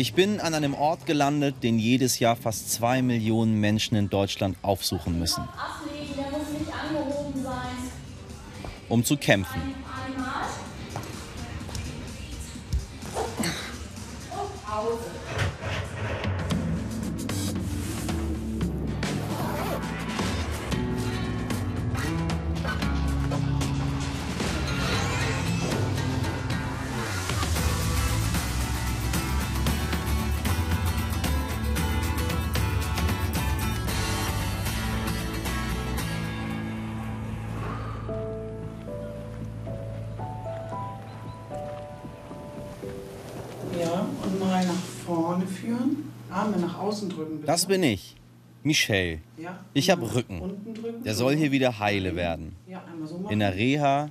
Ich bin an einem Ort gelandet, den jedes Jahr fast zwei Millionen Menschen in Deutschland aufsuchen müssen, um zu kämpfen. Vorne führen. Arme nach außen drücken. Bitte. Das bin ich, Michel. Ja, Ich habe Rücken. Unten drücken. Der soll hier wieder heile werden. Ja, einmal so machen. In der Reha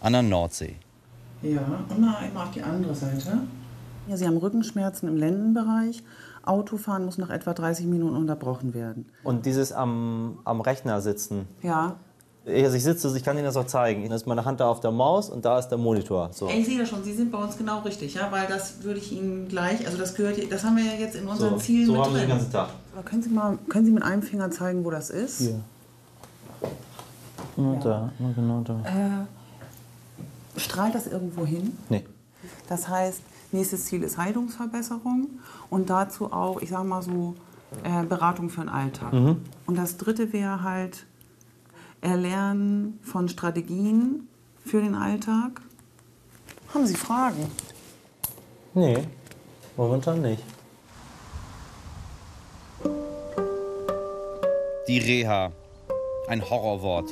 an der Nordsee. Ja, und mal einmal auf die andere Seite. Ja, Sie haben Rückenschmerzen im Lendenbereich. Autofahren muss nach etwa 30 Minuten unterbrochen werden. Und dieses am, am Rechner sitzen. Ja. Also ich sitze, ich kann Ihnen das auch zeigen. Da ist meine Hand da auf der Maus und da ist der Monitor. So. Ich sehe das schon, Sie sind bei uns genau richtig, ja, weil das würde ich Ihnen gleich, also das gehört, das haben wir ja jetzt in unseren So, Zielen so mit haben Sie den drin. ganzen Tag. Aber können Sie mal, können Sie mit einem Finger zeigen, wo das ist? Hier. Genau da, genau da. Äh, strahlt das irgendwo hin? Nee. Das heißt, nächstes Ziel ist Haltungsverbesserung und dazu auch, ich sage mal so, äh, Beratung für den Alltag. Mhm. Und das dritte wäre halt Erlernen von Strategien für den Alltag. Haben Sie Fragen? Nee, momentan nicht. Die Reha. Ein Horrorwort.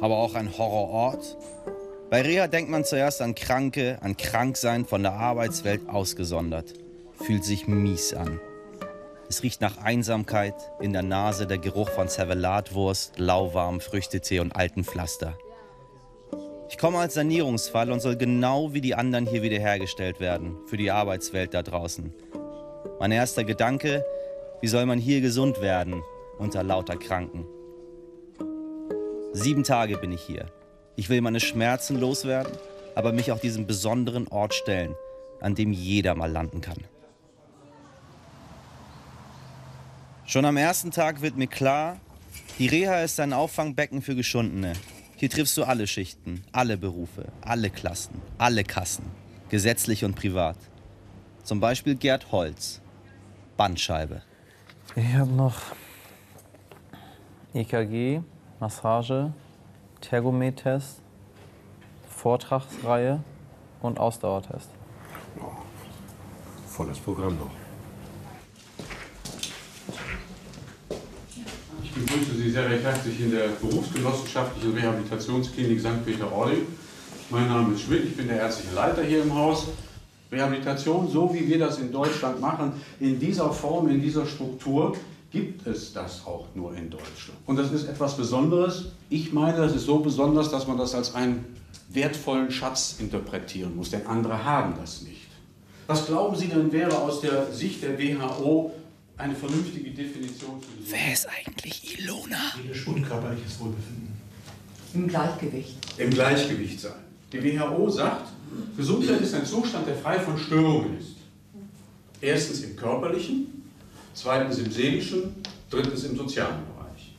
Aber auch ein Horrorort. Bei Reha denkt man zuerst an Kranke, an Kranksein von der Arbeitswelt ausgesondert. Fühlt sich mies an. Es riecht nach Einsamkeit, in der Nase der Geruch von Servelatwurst, lauwarmem Früchtetee und alten Pflaster. Ich komme als Sanierungsfall und soll genau wie die anderen hier wiederhergestellt werden, für die Arbeitswelt da draußen. Mein erster Gedanke, wie soll man hier gesund werden unter lauter Kranken? Sieben Tage bin ich hier. Ich will meine Schmerzen loswerden, aber mich auch diesem besonderen Ort stellen, an dem jeder mal landen kann. Schon am ersten Tag wird mir klar, die Reha ist ein Auffangbecken für Geschundene. Hier triffst du alle Schichten, alle Berufe, alle Klassen, alle Kassen, gesetzlich und privat. Zum Beispiel Gerd Holz, Bandscheibe. Ich habe noch EKG, Massage, Tergomet-Test, Vortragsreihe und Ausdauertest. Volles Programm noch. Ich begrüße Sie sehr recht herzlich in der berufsgenossenschaftlichen Rehabilitationsklinik St. Peter-Ording. Mein Name ist Schmidt, ich bin der ärztliche Leiter hier im Haus. Rehabilitation, so wie wir das in Deutschland machen, in dieser Form, in dieser Struktur, gibt es das auch nur in Deutschland. Und das ist etwas Besonderes. Ich meine, das ist so besonders, dass man das als einen wertvollen Schatz interpretieren muss, denn andere haben das nicht. Was glauben Sie denn wäre aus der Sicht der WHO eine vernünftige Definition für Gesundheit? Wer ist eigentlich Ilona? Seelisch und körperliches Wohlbefinden. Im Gleichgewicht. im Gleichgewicht sein. Die WHO sagt, Gesundheit ist ein Zustand, der frei von Störungen ist. Erstens im körperlichen, zweitens im seelischen, drittens im sozialen Bereich.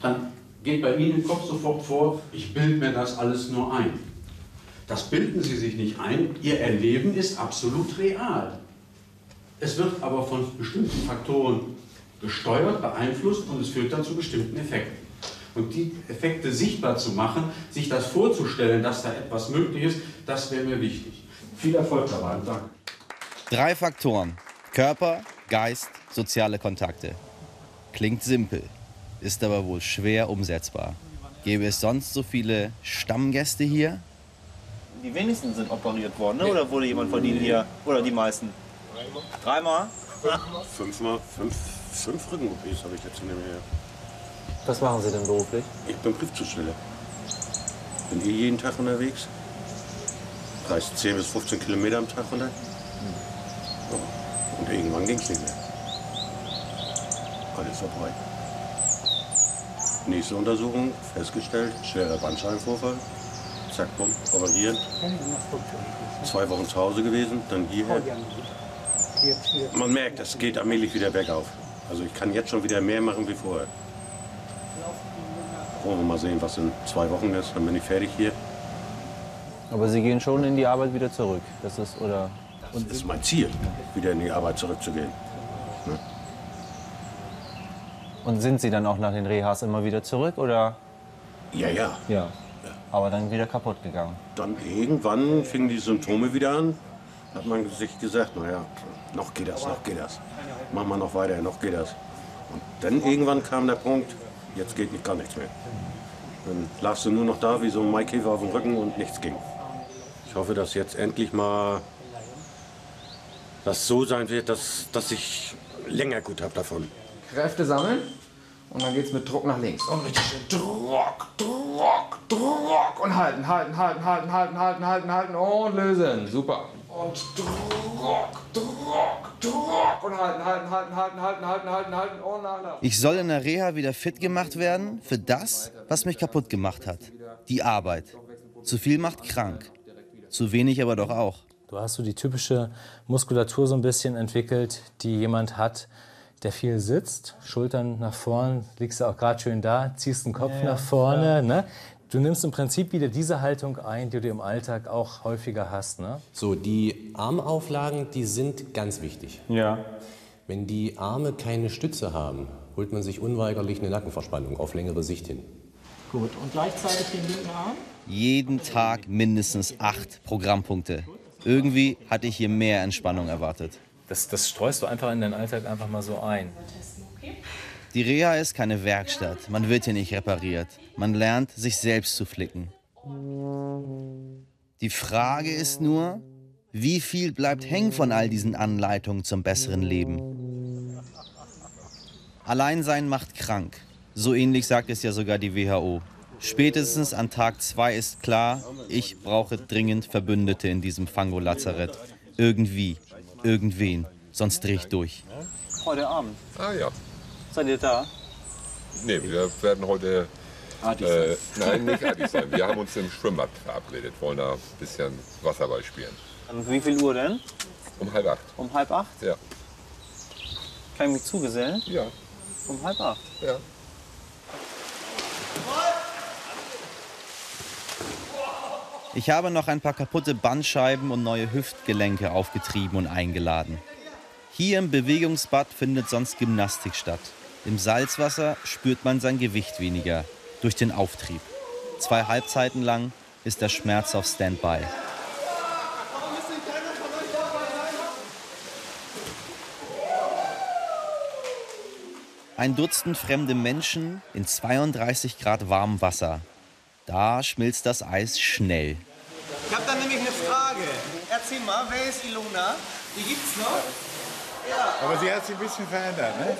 Dann geht bei Ihnen im Kopf sofort vor, ich bilde mir das alles nur ein. Das bilden Sie sich nicht ein, Ihr Erleben ist absolut real. Es wird aber von bestimmten Faktoren gesteuert, beeinflusst und es führt dann zu bestimmten Effekten. Und die Effekte sichtbar zu machen, sich das vorzustellen, dass da etwas möglich ist, das wäre mir wichtig. Viel Erfolg dabei und danke. Drei Faktoren. Körper, Geist, soziale Kontakte. Klingt simpel, ist aber wohl schwer umsetzbar. Gäbe es sonst so viele Stammgäste hier? Die wenigsten sind operiert worden, ne? oder wurde jemand von Ihnen hier? Oder die meisten? Dreimal. Fünfmal, fünf, fünf Rücken-OPs habe ich jetzt hinter mir. Was machen Sie denn beruflich? Ich bin Prüfzusteller. Bin eh jeden Tag unterwegs. Reist 10 bis 15 Kilometer am Tag runter. Ja. Und irgendwann ging es nicht mehr. Alles vorbei. Nächste Untersuchung, festgestellt, schwerer Bandscheibenvorfall. Zack, bumm, operiert. Zwei Wochen zu Hause gewesen, dann hierher. Man merkt, es geht allmählich wieder bergauf. Also ich kann jetzt schon wieder mehr machen wie vorher. Wollen wir mal sehen, was in zwei Wochen ist, dann bin ich fertig hier. Aber Sie gehen schon in die Arbeit wieder zurück. Das ist, oder? Das ist mein Ziel, wieder in die Arbeit zurückzugehen. Und sind Sie dann auch nach den Rehas immer wieder zurück, oder? Ja, ja. Ja. Aber dann wieder kaputt gegangen. Dann irgendwann fingen die Symptome wieder an. Hat man sich gesagt, naja, noch geht das, noch geht das. Machen wir noch weiter, noch geht das. Und dann irgendwann kam der Punkt, jetzt geht nicht gar nichts mehr. Dann lagst du nur noch da wie so ein Maikäfer auf dem Rücken und nichts ging. Ich hoffe, dass jetzt endlich mal das so sein wird, dass, dass ich länger gut habe davon. Kräfte sammeln und dann geht's mit Druck nach links. Und richtig schön Druck, Druck, Druck. Und halten, halten, halten, halten, halten, halten, halten, halten und lösen. Super. Und Druck, Druck, Druck. Und halten, halten, halten, halten, halten, halten, halten, halten und nachlassen. Ich soll in der Reha wieder fit gemacht werden für das, was mich kaputt gemacht hat. Die Arbeit. Zu viel macht krank. Zu wenig aber doch auch. Du hast so die typische Muskulatur so ein bisschen entwickelt, die jemand hat, der viel sitzt, Schultern nach vorn, liegst du auch gerade schön da, ziehst den Kopf nach vorne. Ne? Du nimmst im Prinzip wieder diese Haltung ein, die du im Alltag auch häufiger hast. Ne? So, die Armauflagen, die sind ganz wichtig. Ja. Wenn die Arme keine Stütze haben, holt man sich unweigerlich eine Nackenverspannung auf längere Sicht hin. Gut, und gleichzeitig den linken Arm? Jeden Tag mindestens acht Programmpunkte. Irgendwie hatte ich hier mehr Entspannung erwartet. Das, das streust du einfach in deinen Alltag einfach mal so ein. Die Reha ist keine Werkstatt. Man wird hier nicht repariert. Man lernt, sich selbst zu flicken. Die Frage ist nur, wie viel bleibt hängen von all diesen Anleitungen zum besseren Leben? Alleinsein macht krank. So ähnlich sagt es ja sogar die WHO. Spätestens an Tag 2 ist klar, ich brauche dringend Verbündete in diesem Fango-Lazarett. Irgendwie, irgendwen, sonst dreh ich durch. Heute Abend. Ah ja. Seid ihr da? Nee, wir werden heute. Adis Äh, nein, nicht Adis sein. Wir haben uns im Schwimmbad verabredet, wollen da ein bisschen Wasserball spielen. Um wie viel Uhr denn? Um halb acht. Um halb acht? Ja. Kann ich mich zugesellen? Ja. Um halb acht? Ja. Ich habe noch ein paar kaputte Bandscheiben und neue Hüftgelenke aufgetrieben und eingeladen. Hier im Bewegungsbad findet sonst Gymnastik statt. Im Salzwasser spürt man sein Gewicht weniger durch den Auftrieb. Zwei Halbzeiten lang ist der Schmerz auf Standby. Ein Dutzend fremde Menschen in 32 Grad warmem Wasser. Da schmilzt das Eis schnell. Ich habe da nämlich eine Frage. Erzähl mal, wer ist Ilona? Die gibt's noch? Aber sie hat sich ein bisschen verändert, ne?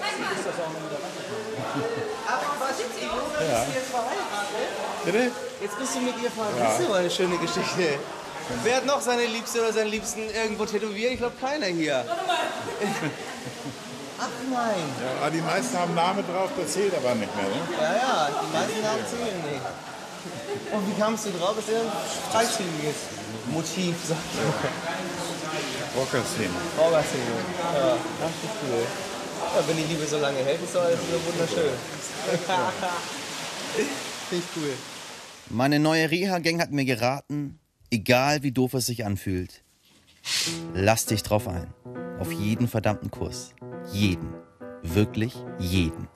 Aber was ist Ilona? Ja. Ist sie jetzt verheiratet? Bitte? Jetzt bist du mit ihr verheiratet. Das ist aber eine schöne Geschichte. Wer hat noch seine Liebste oder seinen Liebsten irgendwo tätowiert? Ich glaube keiner hier. Ach nein. Ja, aber die meisten haben Namen drauf, das zählt aber nicht mehr, ne? Ja, ja, die meisten Namen zählen nicht. Und wie kamst du drauf? Das ist ja ein freizügiges Motiv, sag ich mal. Rockerszene. Rockerszene. Ja, das ist cool. Ja, wenn die Liebe so lange hält, ist doch alles nur wunderschön. Finde ich cool. Meine neue Reha-Gang hat mir geraten, egal wie doof es sich anfühlt, lass dich drauf ein. Auf jeden verdammten Kuss. Jeden. Wirklich jeden.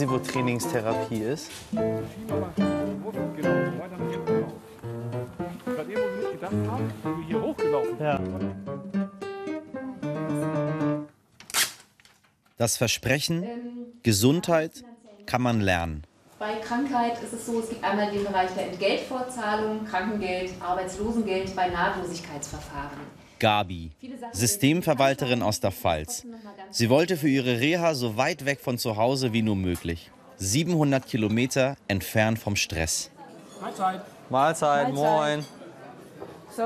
Sie, wo Trainingstherapie ist? Ja. Das Versprechen, Gesundheit kann man lernen. Bei Krankheit ist es so, es gibt einmal den Bereich der Entgeltfortzahlung, Krankengeld, Arbeitslosengeld bei Nahtlosigkeitsverfahren. Gabi, Systemverwalterin aus der Pfalz. Sie wollte für ihre Reha so weit weg von zu Hause wie nur möglich. 700 Kilometer entfernt vom Stress. Mahlzeit. Mahlzeit, moin. So,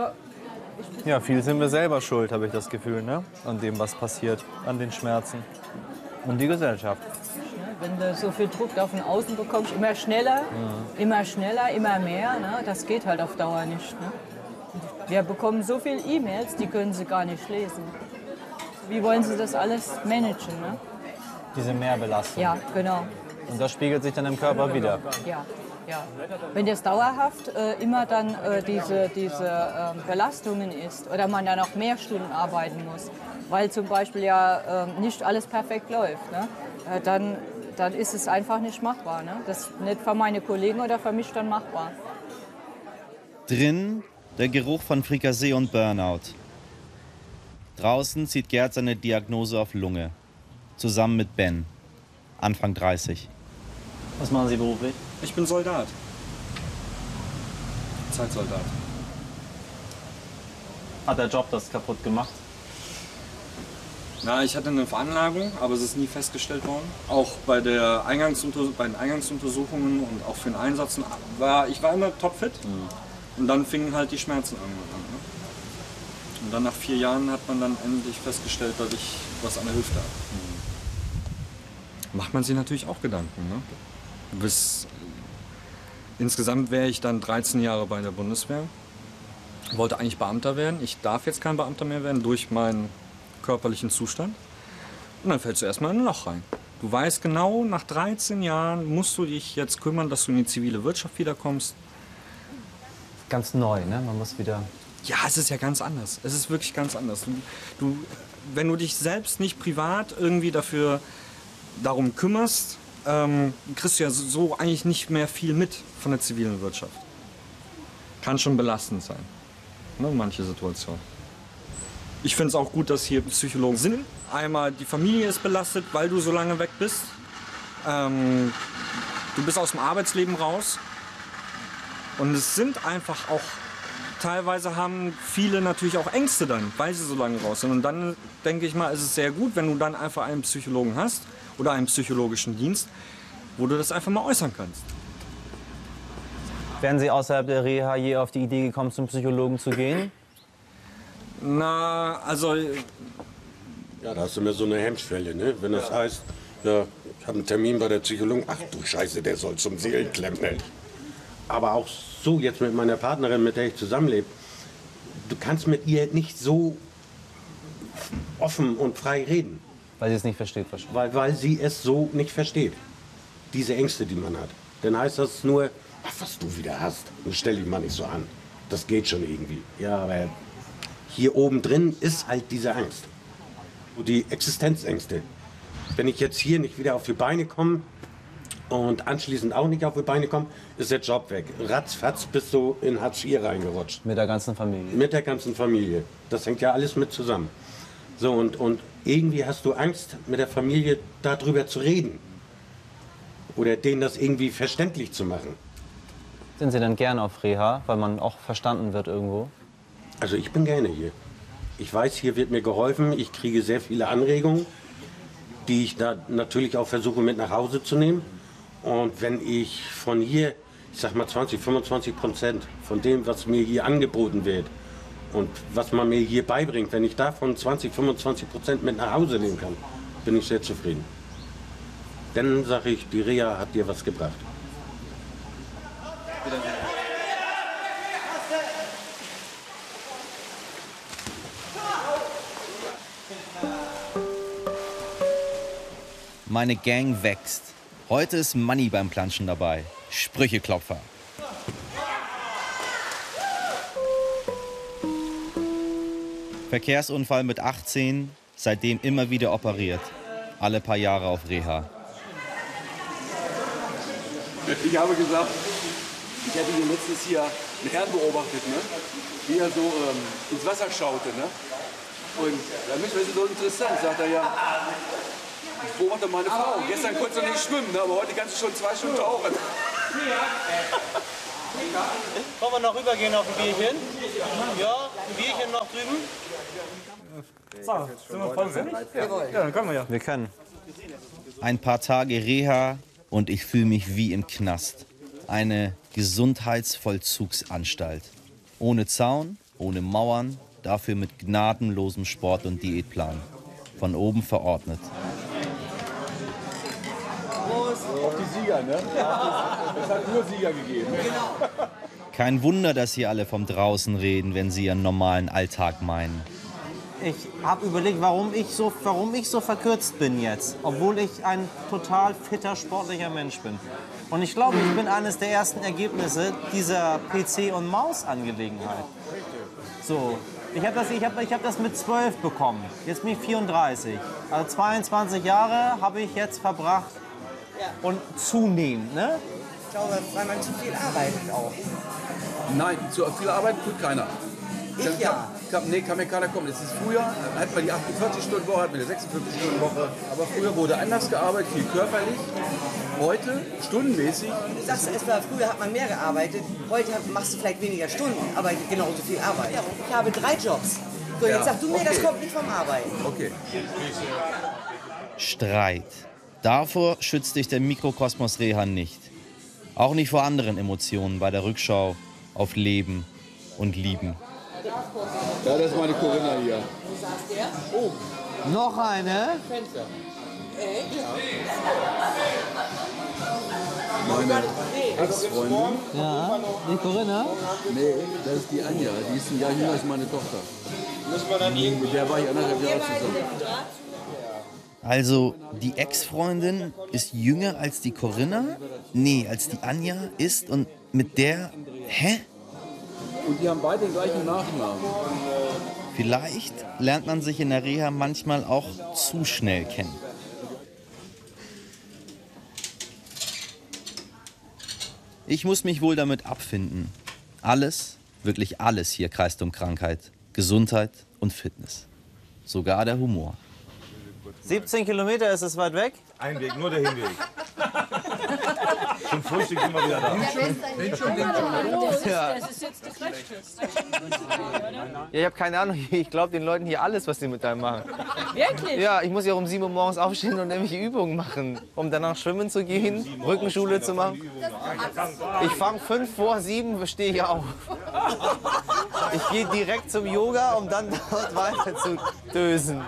Ja, viel sind wir selber schuld, habe ich das Gefühl, ne? An dem, was passiert, an den Schmerzen. Und die Gesellschaft. wenn du so viel Druck da von außen bekommst, immer schneller, immer schneller, immer mehr, ne? das geht halt auf Dauer nicht. Ne? Wir bekommen so viele E-Mails, die können sie gar nicht lesen. Wie wollen sie das alles managen? Ne? Diese Mehrbelastung. Ja, genau. Und das spiegelt sich dann im Körper wieder. Ja, ja. Wenn das dauerhaft äh, immer dann äh, diese, diese ähm, Belastungen ist oder man dann auch mehr Stunden arbeiten muss, weil zum Beispiel ja ähm, nicht alles perfekt läuft, ne? äh, dann, dann ist es einfach nicht machbar. Ne? Das ist nicht für meine Kollegen oder für mich dann machbar. Drin der Geruch von Frikassee und Burnout. Draußen zieht Gerd seine Diagnose auf Lunge. Zusammen mit Ben, Anfang 30. Was machen Sie beruflich? Ich bin Soldat. Zeitsoldat. Hat der Job das kaputt gemacht? Na, ich hatte eine Veranlagung, aber es ist nie festgestellt worden. Auch bei, der Eingangsunter bei den Eingangsuntersuchungen und auch für den Einsatz war ich war immer topfit. Und dann fingen halt die Schmerzen an. Und dann nach vier Jahren hat man dann endlich festgestellt, dass ich was an der Hüfte habe. Macht man sich natürlich auch Gedanken. Ne? Bis, insgesamt wäre ich dann 13 Jahre bei der Bundeswehr. Wollte eigentlich Beamter werden. Ich darf jetzt kein Beamter mehr werden durch meinen körperlichen Zustand. Und dann fällst du erstmal in ein Loch rein. Du weißt genau, nach 13 Jahren musst du dich jetzt kümmern, dass du in die zivile Wirtschaft wiederkommst. Ganz neu, ne? Man muss wieder. Ja, es ist ja ganz anders. Es ist wirklich ganz anders. Du, du, wenn du dich selbst nicht privat irgendwie dafür darum kümmerst, ähm, kriegst du ja so eigentlich nicht mehr viel mit von der zivilen Wirtschaft. Kann schon belastend sein, ne, manche Situationen. Ich finde es auch gut, dass hier Psychologen sind. Einmal die Familie ist belastet, weil du so lange weg bist. Ähm, du bist aus dem Arbeitsleben raus. Und es sind einfach auch, teilweise haben viele natürlich auch Ängste dann, weil sie so lange raus sind. Und dann denke ich mal, ist es sehr gut, wenn du dann einfach einen Psychologen hast oder einen psychologischen Dienst, wo du das einfach mal äußern kannst. Wären Sie außerhalb der Reha je auf die Idee gekommen, zum Psychologen zu gehen? Na, also. Ja, da hast du mir so eine Hemmschwelle, ne? Wenn das heißt, ja, ich habe einen Termin bei der Psychologin. Ach du Scheiße, der soll zum Seelenklempner. Aber auch so jetzt mit meiner Partnerin, mit der ich zusammenlebe, du kannst mit ihr nicht so offen und frei reden. Weil sie es nicht versteht, wahrscheinlich. Weil, weil sie es so nicht versteht. Diese Ängste, die man hat. Dann heißt das nur, ach, was du wieder hast. Stell dich mal nicht so an. Das geht schon irgendwie. Ja, aber hier oben drin ist halt diese Angst. Die Existenzängste. Wenn ich jetzt hier nicht wieder auf die Beine komme und anschließend auch nicht auf die Beine komme, ist der Job weg. Ratzfatz bist du in Hartz IV reingerutscht. Mit der ganzen Familie. Mit der ganzen Familie. Das hängt ja alles mit zusammen. So, und, und irgendwie hast du Angst, mit der Familie darüber zu reden. Oder denen das irgendwie verständlich zu machen. Sind Sie dann gern auf Reha, weil man auch verstanden wird irgendwo? Also ich bin gerne hier. Ich weiß, hier wird mir geholfen. Ich kriege sehr viele Anregungen, die ich da natürlich auch versuche mit nach Hause zu nehmen. Und wenn ich von hier, ich sag mal 20, 25 Prozent von dem, was mir hier angeboten wird und was man mir hier beibringt, wenn ich davon 20, 25 Prozent mit nach Hause nehmen kann, bin ich sehr zufrieden. Dann sage ich, die Reha hat dir was gebracht. Meine Gang wächst. Heute ist Money beim Planschen dabei. Sprücheklopfer. Verkehrsunfall mit 18, seitdem immer wieder operiert. Alle paar Jahre auf Reha. Ich habe gesagt, ich hätte hier letztens hier einen Herrn beobachtet, ne? wie er so ähm, ins Wasser schaute. Ne? Und da mich das so interessant, sagt er ja, ich beobachte meine Frau. Gestern konnte sie nicht schwimmen, ne? aber heute kannst du schon zwei Stunden tauchen. Wollen wir noch rübergehen auf ein Bierchen? Ja, ein Bierchen noch drüben? So, sind wir vollständig? Ja, dann können wir ja. Wir können. Ein paar Tage Reha und ich fühle mich wie im Knast. Eine Gesundheitsvollzugsanstalt. Ohne Zaun, ohne Mauern, dafür mit gnadenlosem Sport- und Diätplan. Von oben verordnet. Auf die Sieger, ne? Es hat nur Sieger gegeben. Kein Wunder, dass hier alle vom Draußen reden, wenn sie ihren normalen Alltag meinen. Ich habe überlegt, warum ich, so, warum ich so verkürzt bin jetzt, obwohl ich ein total fitter, sportlicher Mensch bin. Und ich glaube, ich bin eines der ersten Ergebnisse dieser PC- und Maus-Angelegenheit. So, ich habe das, ich hab, ich hab das mit 12 bekommen. Jetzt bin ich 34. Also 22 Jahre habe ich jetzt verbracht und zunehmend, ne? Ich glaube, weil man zu viel arbeitet auch. Nein, zu viel Arbeit tut keiner. Ich Kann- ja. Kann, nee, kann mir keiner kommen. Das ist früher, hat man die 48-Stunden-Woche, hat man die 56-Stunden-Woche. Aber früher wurde anders gearbeitet, viel körperlich. Heute, stundenmäßig, Du sagst erst mal, früher hat man mehr gearbeitet, heute machst du vielleicht weniger Stunden, aber genauso viel Arbeit. Ich habe drei Jobs. So, jetzt Ja, sag du mir, das okay. kommt nicht vom Arbeiten. Okay. Streit. Davor schützt dich der Mikrokosmos Reha nicht. Auch nicht vor anderen Emotionen bei der Rückschau auf Leben und Lieben. Ja, das ist meine Corinna hier. Wo saß der? Oh, Noch eine? Fenster. Echt? Meine Ex-Freundin. Ja, die Corinna? Nee, das ist die Anja. Die ist ein Jahr jünger als meine Tochter. Mit der war ich anderthalb Jahre zusammen. Also, die Ex-Freundin ist jünger als die Corinna? Nee, als die Anja ist und mit der. Hä? Und die haben beide den gleichen Nachnamen. Vielleicht lernt man sich in der Reha manchmal auch zu schnell kennen. Ich muss mich wohl damit abfinden. Alles, wirklich alles hier kreist um Krankheit, Gesundheit und Fitness. Sogar der Humor. 17 Kilometer ist es weit weg? Ein Weg, nur der Hinweg. Zum Frühstück sind wir wieder da. Ja. Das ist jetzt das Letzte. Ja, ich habe keine Ahnung. Ich glaube den Leuten hier alles, was sie mit einem machen. Wirklich? Ja, ich muss ja um 7 Uhr morgens aufstehen und irgendwelche Übungen machen, um danach schwimmen zu gehen, Rückenschule zu machen. Ich fange 5 vor 7, stehe ich auf. Ich gehe direkt zum Yoga, um dann dort weiter zu dösen.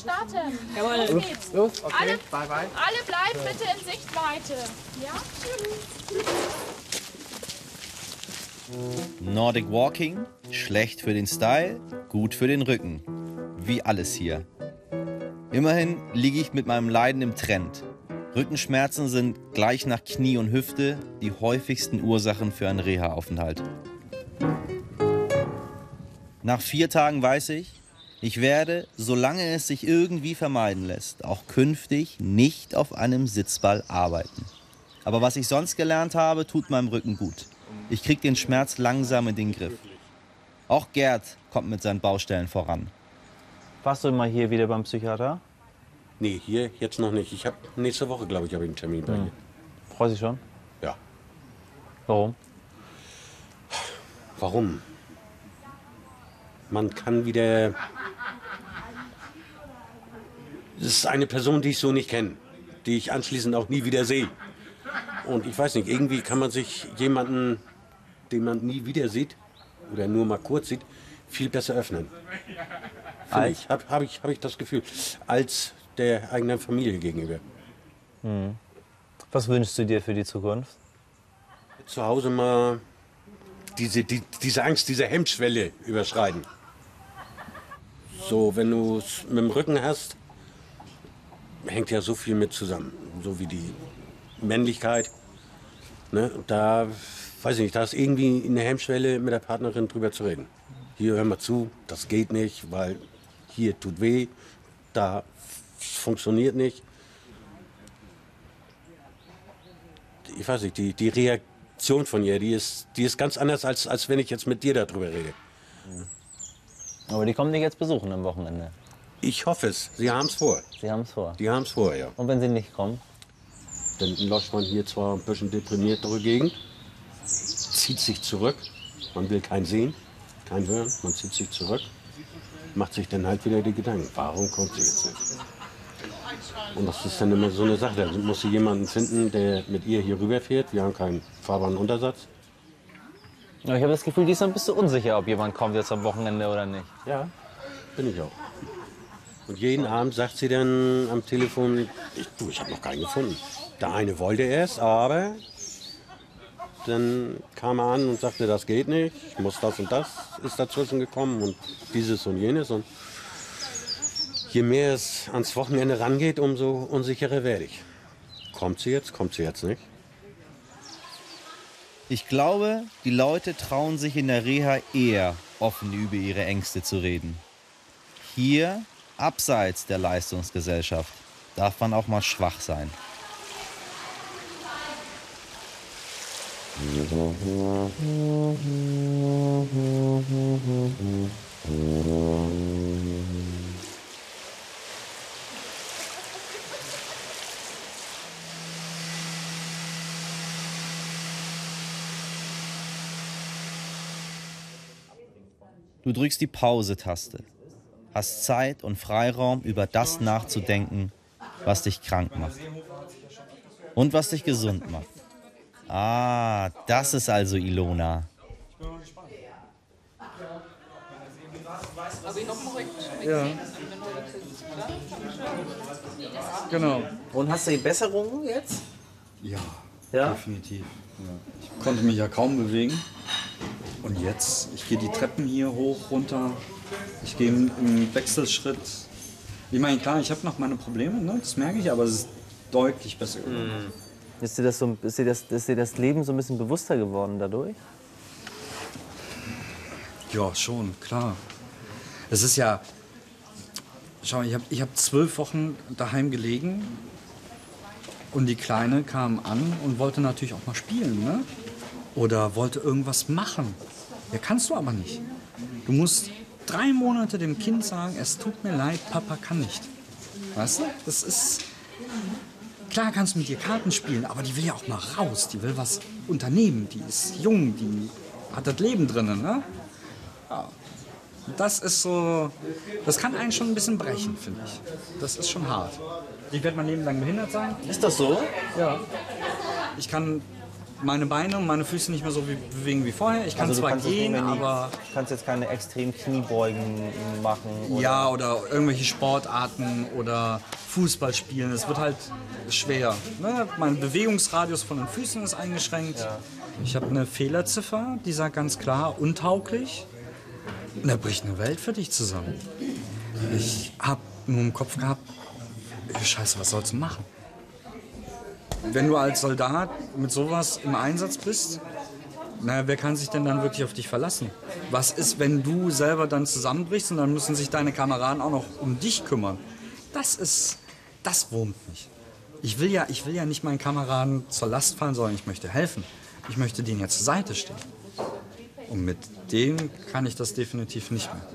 Starten. Jawohl. Los geht's. Los, okay, Alle, bye bye. alle bleiben bitte in Sichtweite. Ja? Tschüss. Nordic Walking, schlecht für den Style, gut für den Rücken. Wie alles hier. Immerhin liege ich mit meinem Leiden im Trend. Rückenschmerzen sind gleich nach Knie und Hüfte die häufigsten Ursachen für einen Reha-Aufenthalt. Nach vier Tagen weiß ich, ich werde, solange es sich irgendwie vermeiden lässt, auch künftig nicht auf einem Sitzball arbeiten. Aber was ich sonst gelernt habe, tut meinem Rücken gut. Ich krieg den Schmerz langsam in den Griff. Auch Gerd kommt mit seinen Baustellen voran. Warst du mal hier wieder beim Psychiater? Nee, hier jetzt noch nicht. Ich habe nächste Woche, glaube ich, habe ich einen Termin bei ihr. Freust dich schon? Ja. Warum? Warum? Man kann wieder. Es ist eine Person, die ich so nicht kenne, die ich anschließend auch nie wieder sehe. Und ich weiß nicht, irgendwie kann man sich jemanden, den man nie wieder sieht oder nur mal kurz sieht, viel besser öffnen. Ich, habe hab ich, hab ich das Gefühl, als der eigenen Familie gegenüber. Hm. Was wünschst du dir für die Zukunft? Zu Hause mal diese, die, diese Angst, diese Hemmschwelle überschreiten. So, wenn du es mit dem Rücken hast, hängt ja so viel mit zusammen. So wie die Männlichkeit. Ne? Da, weiß ich nicht, da ist irgendwie eine Hemmschwelle mit der Partnerin drüber zu reden. Hier, hör mal zu, das geht nicht, weil hier tut weh, da funktioniert nicht. Ich weiß nicht, die, die Reaktion von ihr, die ist, die ist ganz anders, als, als wenn ich jetzt mit dir darüber rede. Aber die kommen dich jetzt besuchen am Wochenende. Ich hoffe es. Sie haben es vor. Sie haben es vor. Die haben es vor, ja. Und wenn sie nicht kommen? Dann läuft man hier zwar ein bisschen deprimiert durch die Gegend, zieht sich zurück. Man will keinen sehen, keinen hören, man zieht sich zurück. macht sich dann halt wieder die Gedanken, warum kommt sie jetzt nicht? Und das ist dann immer so eine Sache. Da muss sie jemanden finden, der mit ihr hier rüberfährt. Wir haben keinen fahrbaren Untersatz. Ja, ich habe das Gefühl, die ist noch ein bisschen unsicher, ob jemand kommt jetzt am Wochenende oder nicht. Ja, bin ich auch. Und jeden Abend sagt sie dann am Telefon, ich, du, ich habe noch keinen gefunden. Der eine wollte es, aber dann kam er an und sagte, das geht nicht, ich muss das und das ist dazwischen gekommen und dieses und jenes. Und je mehr es ans Wochenende rangeht, umso unsicherer werde ich. Kommt sie jetzt, kommt sie jetzt nicht? Ich glaube, die Leute trauen sich in der Reha eher offen über ihre Ängste zu reden. Hier, abseits der Leistungsgesellschaft, darf man auch mal schwach sein. Du drückst die Pause-Taste, hast Zeit und Freiraum, über das nachzudenken, was dich krank macht. Und was dich gesund macht. Ah, das ist also Ilona. Ja. Genau. Und hast du die Besserungen jetzt? Ja, Ja? definitiv. Ja. Ich konnte mich ja kaum bewegen. Und jetzt, ich gehe die Treppen hier hoch, runter. Ich gehe im, Wechselschritt. Ich meine, klar, ich habe noch meine Probleme, ne? das merke ich, aber es ist deutlich besser geworden. Ist dir, das so, ist, dir das, ist dir das Leben so ein bisschen bewusster geworden dadurch? Ja, schon, klar. Es ist ja. Schau, ich habe ich hab zwölf Wochen daheim gelegen und die Kleine kam an und wollte natürlich auch mal spielen, ne? Oder wollte irgendwas machen. Ja, kannst du aber nicht. Du musst drei Monate dem Kind sagen, es tut mir leid, Papa kann nicht. Weißt du? Das ist. Klar kannst du mit ihr Karten spielen, aber die will ja auch mal raus. Die will was unternehmen. Die ist jung, die hat das Leben drinnen, ne? Ja. Das ist so. Das kann einen schon ein bisschen brechen, finde ich. Das ist schon hart. Ich werde mein Leben lang behindert sein. Ist das so? Ja. Ich kann meine Beine und meine Füße nicht mehr so wie, bewegen wie vorher. Ich kann Also zwar gehen, aber. Du kannst jetzt keine extremen Kniebeugen machen. Oder Ja, oder irgendwelche Sportarten oder Fußball spielen. Es wird halt schwer. Ne? Mein Bewegungsradius von den Füßen ist eingeschränkt. Ich habe eine Fehlerziffer, die sagt ganz klar, untauglich. Und da bricht eine Welt für dich zusammen. Ich habe nur im Kopf gehabt, scheiße, was sollst du machen? Wenn du als Soldat mit sowas im Einsatz bist, na, wer kann sich denn dann wirklich auf dich verlassen? Was ist, wenn du selber dann zusammenbrichst und dann müssen sich deine Kameraden auch noch um dich kümmern? Das ist, das wurmt mich. Ich will ja, ich will ja nicht meinen Kameraden zur Last fallen, sondern ich möchte helfen. Ich möchte denen ja zur Seite stehen. Und mit denen kann ich das definitiv nicht mehr.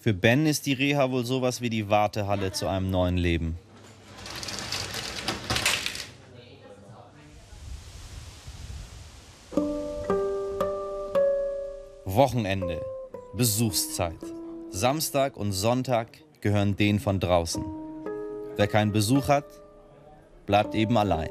Für Ben ist die Reha wohl sowas wie die Wartehalle zu einem neuen Leben. Wochenende, Besuchszeit. Samstag und Sonntag gehören denen von draußen. Wer keinen Besuch hat, bleibt eben allein.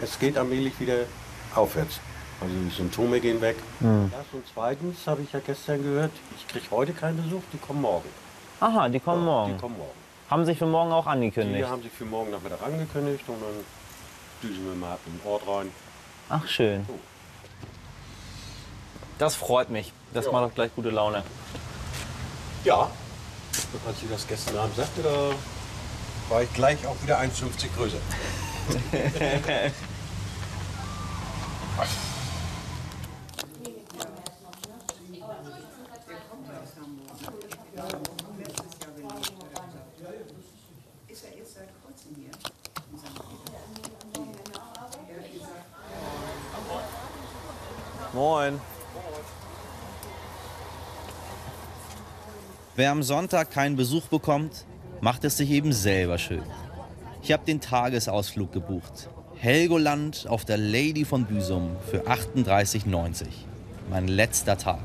Es geht allmählich wieder aufwärts. Also die Symptome gehen weg. Hm. Das und zweitens habe ich ja gestern gehört, ich kriege heute keinen Besuch, die kommen morgen. Aha, die kommen morgen. Die kommen morgen. Haben sich für morgen auch Die angekündigt. haben sich für morgen Nachmittag angekündigt und dann düsen wir mal in den Ort rein. Ach, schön. Das freut mich. Das Ja. macht doch gleich gute Laune. Ja. Als sie das gestern Abend sagte, da war ich gleich auch wieder 1,50 größer. Moin. Wer am Sonntag keinen Besuch bekommt, macht es sich eben selber schön. Ich habe den Tagesausflug gebucht. Helgoland auf der Lady von Büsum für 38,90. Mein letzter Tag.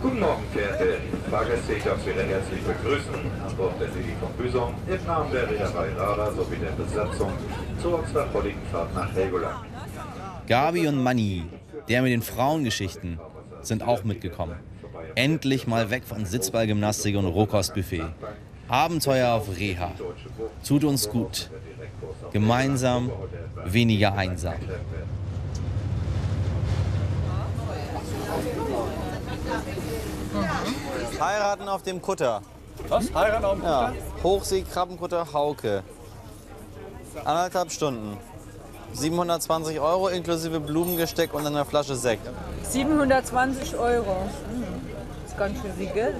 Guten Morgen, verehrte Fahrgäste. Ich darf Sie recht herzlich begrüßen an Bord der Lady von Büsum im Namen der Reederei Rada sowie der Besatzung zur unserer heutigen Fahrt nach Helgoland. Gabi und Manni, der mit den Frauengeschichten, sind auch mitgekommen. Endlich mal weg von Sitzballgymnastik und Rohkostbuffet. Abenteuer auf Reha. Tut uns gut. Gemeinsam, weniger einsam. Heiraten auf dem Kutter. Was? Heiraten auf dem Ja. Kutter? Hochsee-Krabbenkutter Hauke. Anderthalb Stunden. 720 Euro inklusive Blumengesteck und einer Flasche Sekt. 720 Euro. Hm. Ganz schön viel Geld.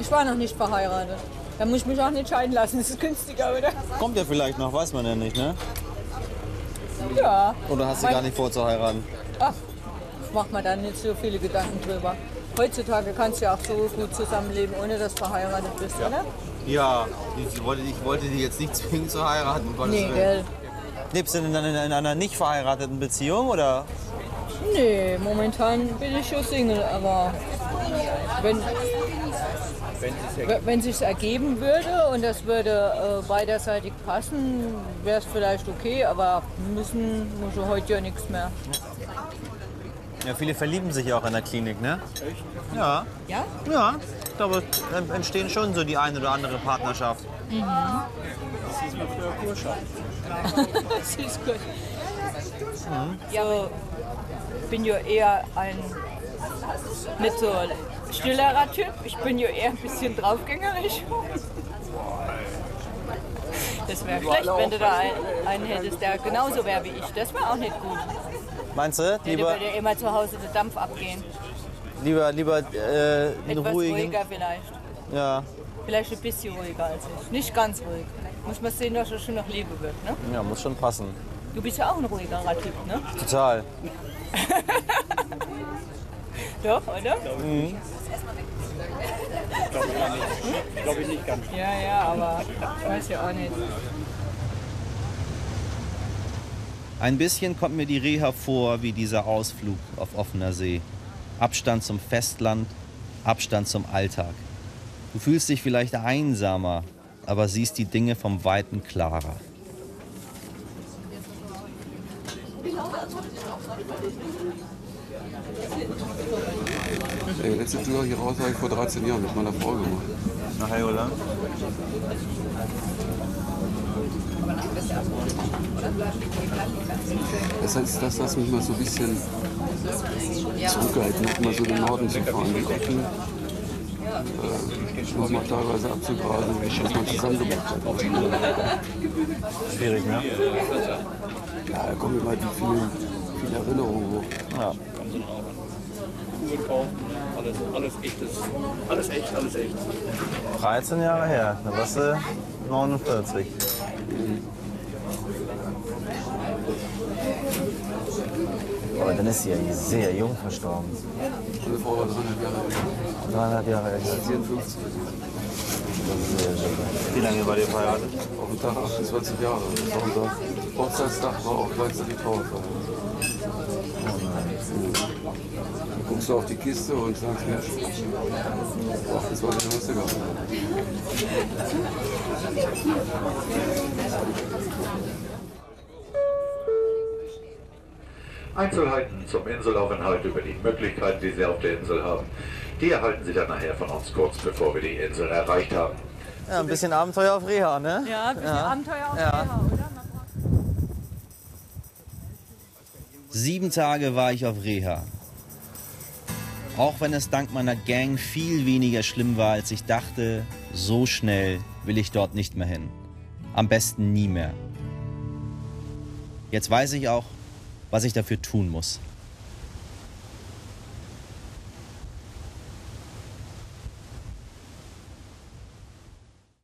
Ich war noch nicht verheiratet. Da muss ich mich auch nicht scheiden lassen. Das ist günstiger, oder? Kommt ja vielleicht noch, weiß man ja nicht, ne? Ja. Oder hast du gar nicht vor zu heiraten? Ach, ich mach mir da nicht so viele Gedanken drüber. Heutzutage kannst du ja auch so gut zusammenleben, ohne dass du verheiratet bist, oder? Ja, ich wollte, ich wollte die jetzt nicht zwingen zu heiraten. um Nee, gell. Lebst du denn in, in einer nicht verheirateten Beziehung oder? Nee, momentan bin ich schon Single, aber wenn, wenn sich ergeben würde und das würde äh, beiderseitig passen, wäre es vielleicht okay, aber müssen muss ich heute ja nichts mehr. Ja, viele verlieben sich ja auch in der Klinik, ne? Echt? Ja. Ja? Ja. Ich glaube, da entstehen schon so die eine oder andere Partnerschaft. Mhm. Das hieß mal früher Kurschein. das ist gut. Ja, aber ich bin ja eher ein nicht so stillerer Typ. Ich bin ja eher ein bisschen draufgängerisch. Das wäre schlecht, wenn du da einen, einen hättest, der genauso wäre wie ich. Das wäre auch nicht gut. Meinst du? Der Lieber, würde immer zu Hause den Dampf abgehen. lieber, lieber äh, einen Etwas ruhigen. ruhiger vielleicht. Ja. Vielleicht ein bisschen ruhiger als ich. Nicht ganz ruhig. Muss man sehen, dass er schon noch Liebe wird. Ne? ja, muss schon passen. Du bist ja auch ein ruhigerer Typ, ne? Total. Doch, oder? Mhm. Glaube ich nicht. Glaube ich nicht ganz. Ja, ja, aber ich weiß ja auch nicht. Ein bisschen kommt mir die Reha vor wie dieser Ausflug auf offener See. Abstand zum Festland, Abstand zum Alltag. Du fühlst dich vielleicht einsamer, aber siehst die Dinge vom Weiten klarer. Ey, letzte Tour hier raus habe ich vor 13 Jahren mit meiner Frau gemacht. Nach Helgoland? Das heißt, das, was mich mal so ein bisschen zurückgehalten hat, mal so den Norden zu fahren. Die Ecken, äh, nochmal teilweise abzugrasen, was man zusammengebracht hat. Schwierig, ne? Ja, da kommen immer die vielen, vielen Erinnerungen hoch. Ja. Alles, alles echtes. Alles echt, alles echt. 13 Jahre her, da warst du 49. Aber dann ist sie ja sehr jung verstorben. Meine Frau war dreieinhalb Jahre alt. Dreieinhalb Jahre alt. 54. Wie lange war ihr verheiratet? Auf dem Tag 28 Jahre. Das war Hochzeitstag, war auch gleichzeitig Trauerfeier. Dann guckst du auf die Kiste und sagst, Mensch, 28 hast du gehabt. Einzelheiten zum Inselaufenthalt über die Möglichkeiten, die Sie auf der Insel haben, die erhalten Sie dann nachher von uns kurz bevor wir die Insel erreicht haben. Ja, ein bisschen Abenteuer auf Reha, ne? Ja, ein bisschen Abenteuer auf Ja. Reha, Sieben Tage war ich auf Reha. Auch wenn es dank meiner Gang viel weniger schlimm war, als ich dachte, so schnell will ich dort nicht mehr hin. Am besten nie mehr. Jetzt weiß ich auch, was ich dafür tun muss.